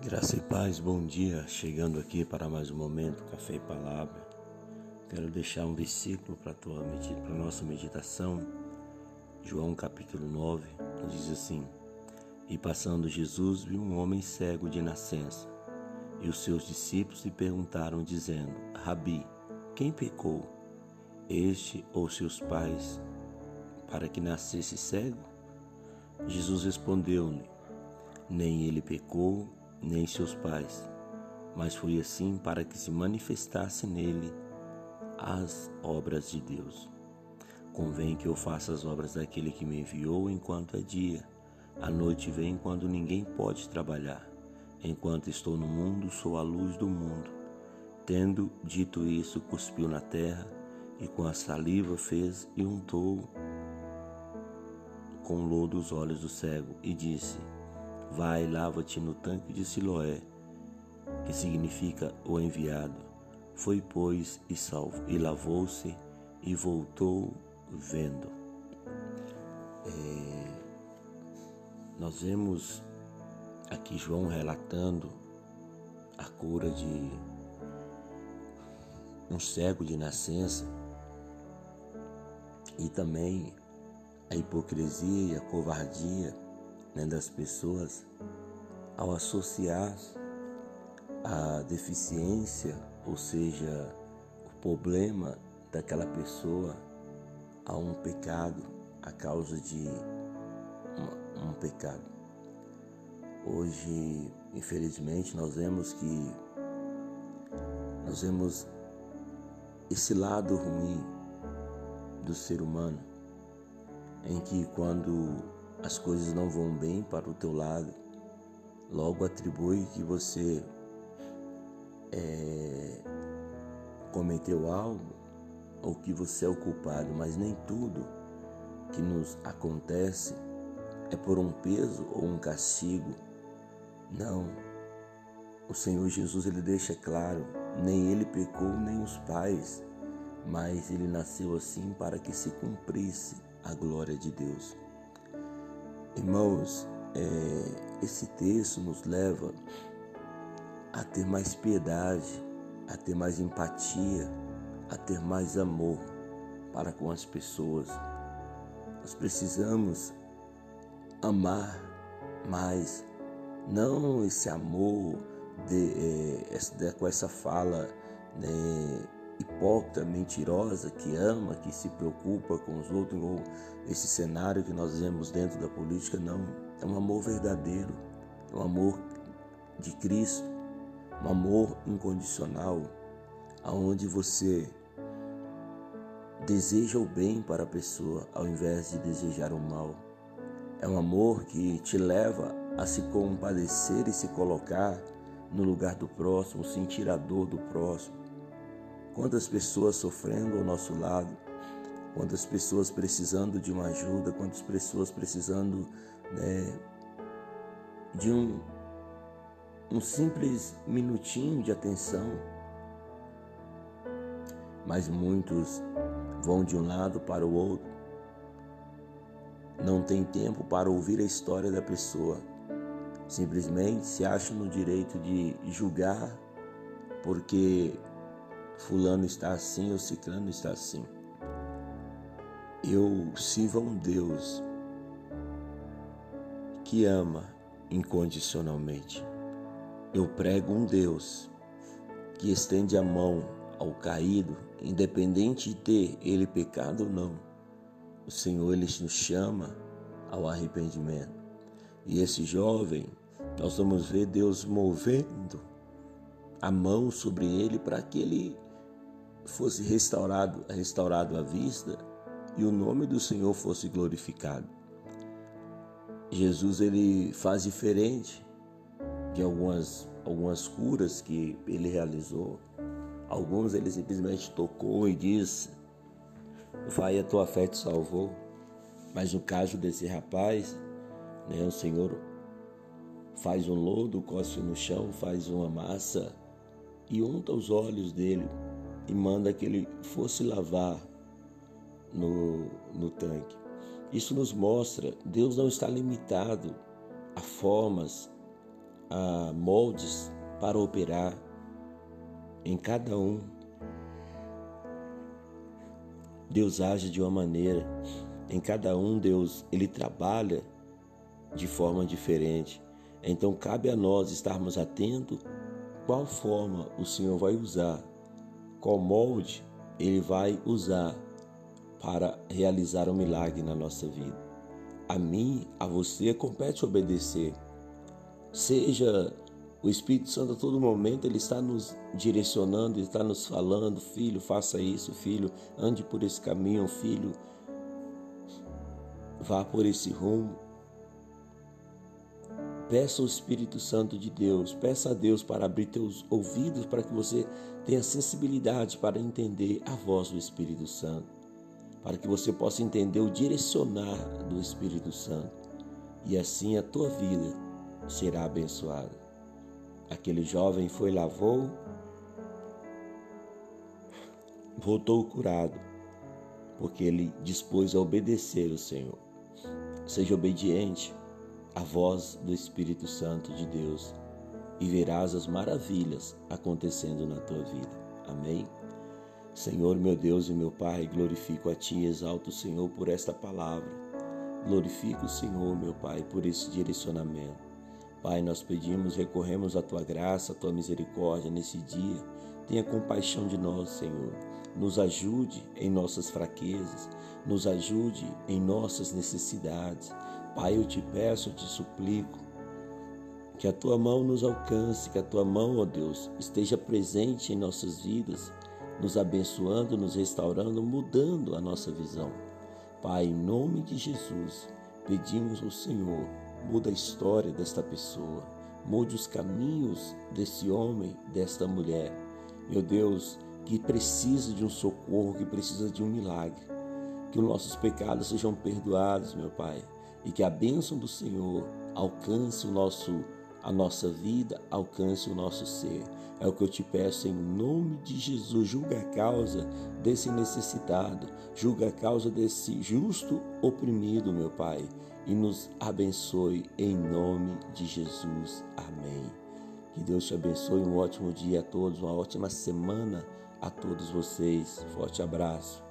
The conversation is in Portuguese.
Graça e paz, bom dia. Chegando aqui para mais um momento, Café e Palavra. Quero deixar um versículo para a nossa meditação. João capítulo 9 nos diz assim: E passando Jesus viu um homem cego de nascença. E os seus discípulos lhe perguntaram, dizendo: Rabi, quem pecou, este ou seus pais, para que nascesse cego? Jesus respondeu-lhe: Nem ele pecou, nem seus pais, mas foi assim para que se manifestasse nele as obras de Deus. Convém que eu faça as obras daquele que me enviou enquanto é dia. A noite vem quando ninguém pode trabalhar. Enquanto estou no mundo, sou a luz do mundo. Tendo dito isso, cuspiu na terra e com a saliva fez e untou com lodo os olhos do cego e disse: Vai, lava-te no tanque de Siloé, que significa o enviado. Foi, pois, e salvo, e lavou-se e voltou vendo. É, nós vemos aqui João relatando a cura de um cego de nascença e também a hipocrisia e a covardia né, das pessoas ao associar a deficiência, ou seja, o problema daquela pessoa a um pecado, a causa de um, pecado. Hoje, infelizmente, nós vemos que nós vemos esse lado ruim do ser humano, em que quando as coisas não vão bem para o teu lado, logo atribui que você é, cometeu algo ou que você é o culpado, mas nem tudo que nos acontece é por um peso ou um castigo. Não. O Senhor Jesus ele deixa claro, nem ele pecou nem os pais, mas ele nasceu assim para que se cumprisse a glória de Deus. Irmãos, é, esse texto nos leva a ter mais piedade, a ter mais empatia, a ter mais amor para com as pessoas. Nós precisamos amar mais, não esse amor de, é, com essa fala né, hipócrita, mentirosa, que ama, que se preocupa com os outros, ou esse cenário que nós vemos dentro da política, não. É um amor verdadeiro, é um amor de Cristo, um amor incondicional, aonde você deseja o bem para a pessoa ao invés de desejar o mal. É um amor que te leva a se compadecer e se colocar no lugar do próximo, sentir a dor do próximo Quantas pessoas sofrendo ao nosso lado, quantas pessoas precisando de uma ajuda, quantas pessoas precisando né, de um, um simples minutinho de atenção. Mas muitos vão de um lado para o outro, não tem tempo para ouvir a história da pessoa, simplesmente se acham no direito de julgar porque fulano está assim ou ciclano está assim. Eu sirvo a um Deus que ama incondicionalmente. Eu prego um Deus que estende a mão ao caído, independente de ter ele pecado ou não. O Senhor ele nos chama ao arrependimento. E esse jovem, nós vamos ver Deus movendo a mão sobre ele para que ele fosse restaurado, restaurado à vista e o nome do Senhor fosse glorificado. Jesus ele faz diferente de algumas algumas curas que ele realizou. Alguns ele simplesmente tocou e disse: "Vai, a tua fé te salvou". Mas no caso desse rapaz, né, o Senhor faz um lodo, cospe no chão, faz uma massa e unta os olhos dele e manda que ele fosse lavar no, no tanque. Isso nos mostra, Deus não está limitado a formas, há moldes para operar em cada um. Deus age de uma maneira, em cada um Deus ele trabalha de forma diferente. Então cabe a nós estarmos atentos qual forma o Senhor vai usar, qual molde ele vai usar para realizar um milagre na nossa vida. A mim, a você compete obedecer. Seja o Espírito Santo a todo momento, ele está nos direcionando, ele está nos falando, filho, faça isso, filho, ande por esse caminho, filho, vá por esse rumo. Peça ao Espírito Santo de Deus, peça a Deus para abrir teus ouvidos para que você tenha sensibilidade para entender a voz do Espírito Santo, para que você possa entender o direcionar do Espírito Santo e assim a tua vida será abençoada. Aquele jovem foi lavou, voltou curado, porque ele dispôs a obedecer o Senhor. Seja obediente a voz do Espírito Santo de Deus e verás as maravilhas acontecendo na tua vida. Amém? Senhor, meu Deus e meu Pai, glorifico a Ti exalto o Senhor por esta palavra. Glorifico o Senhor, meu Pai, por esse direcionamento. Pai, nós pedimos, recorremos à Tua graça, à Tua misericórdia nesse dia. Tenha compaixão de nós, Senhor. Nos ajude em nossas fraquezas, nos ajude em nossas necessidades Pai, eu te peço, eu te suplico, que a tua mão nos alcance, que a tua mão, ó Deus, esteja presente em nossas vidas, nos abençoando, nos restaurando, mudando a nossa visão. Pai, em nome de Jesus, pedimos ao Senhor, muda a história desta pessoa, mude os caminhos desse homem, desta mulher. Meu Deus, que precisa de um socorro, que precisa de um milagre. Que os nossos pecados sejam perdoados, meu Pai e que a bênção do Senhor alcance o nosso a nossa vida, alcance o nosso ser. É o que eu te peço em nome de Jesus. Julga a causa desse necessitado, julga a causa desse justo oprimido, meu Pai, e nos abençoe em nome de Jesus. Amém. Que Deus te abençoe. Um ótimo dia a todos, uma ótima semana a todos vocês. Forte abraço.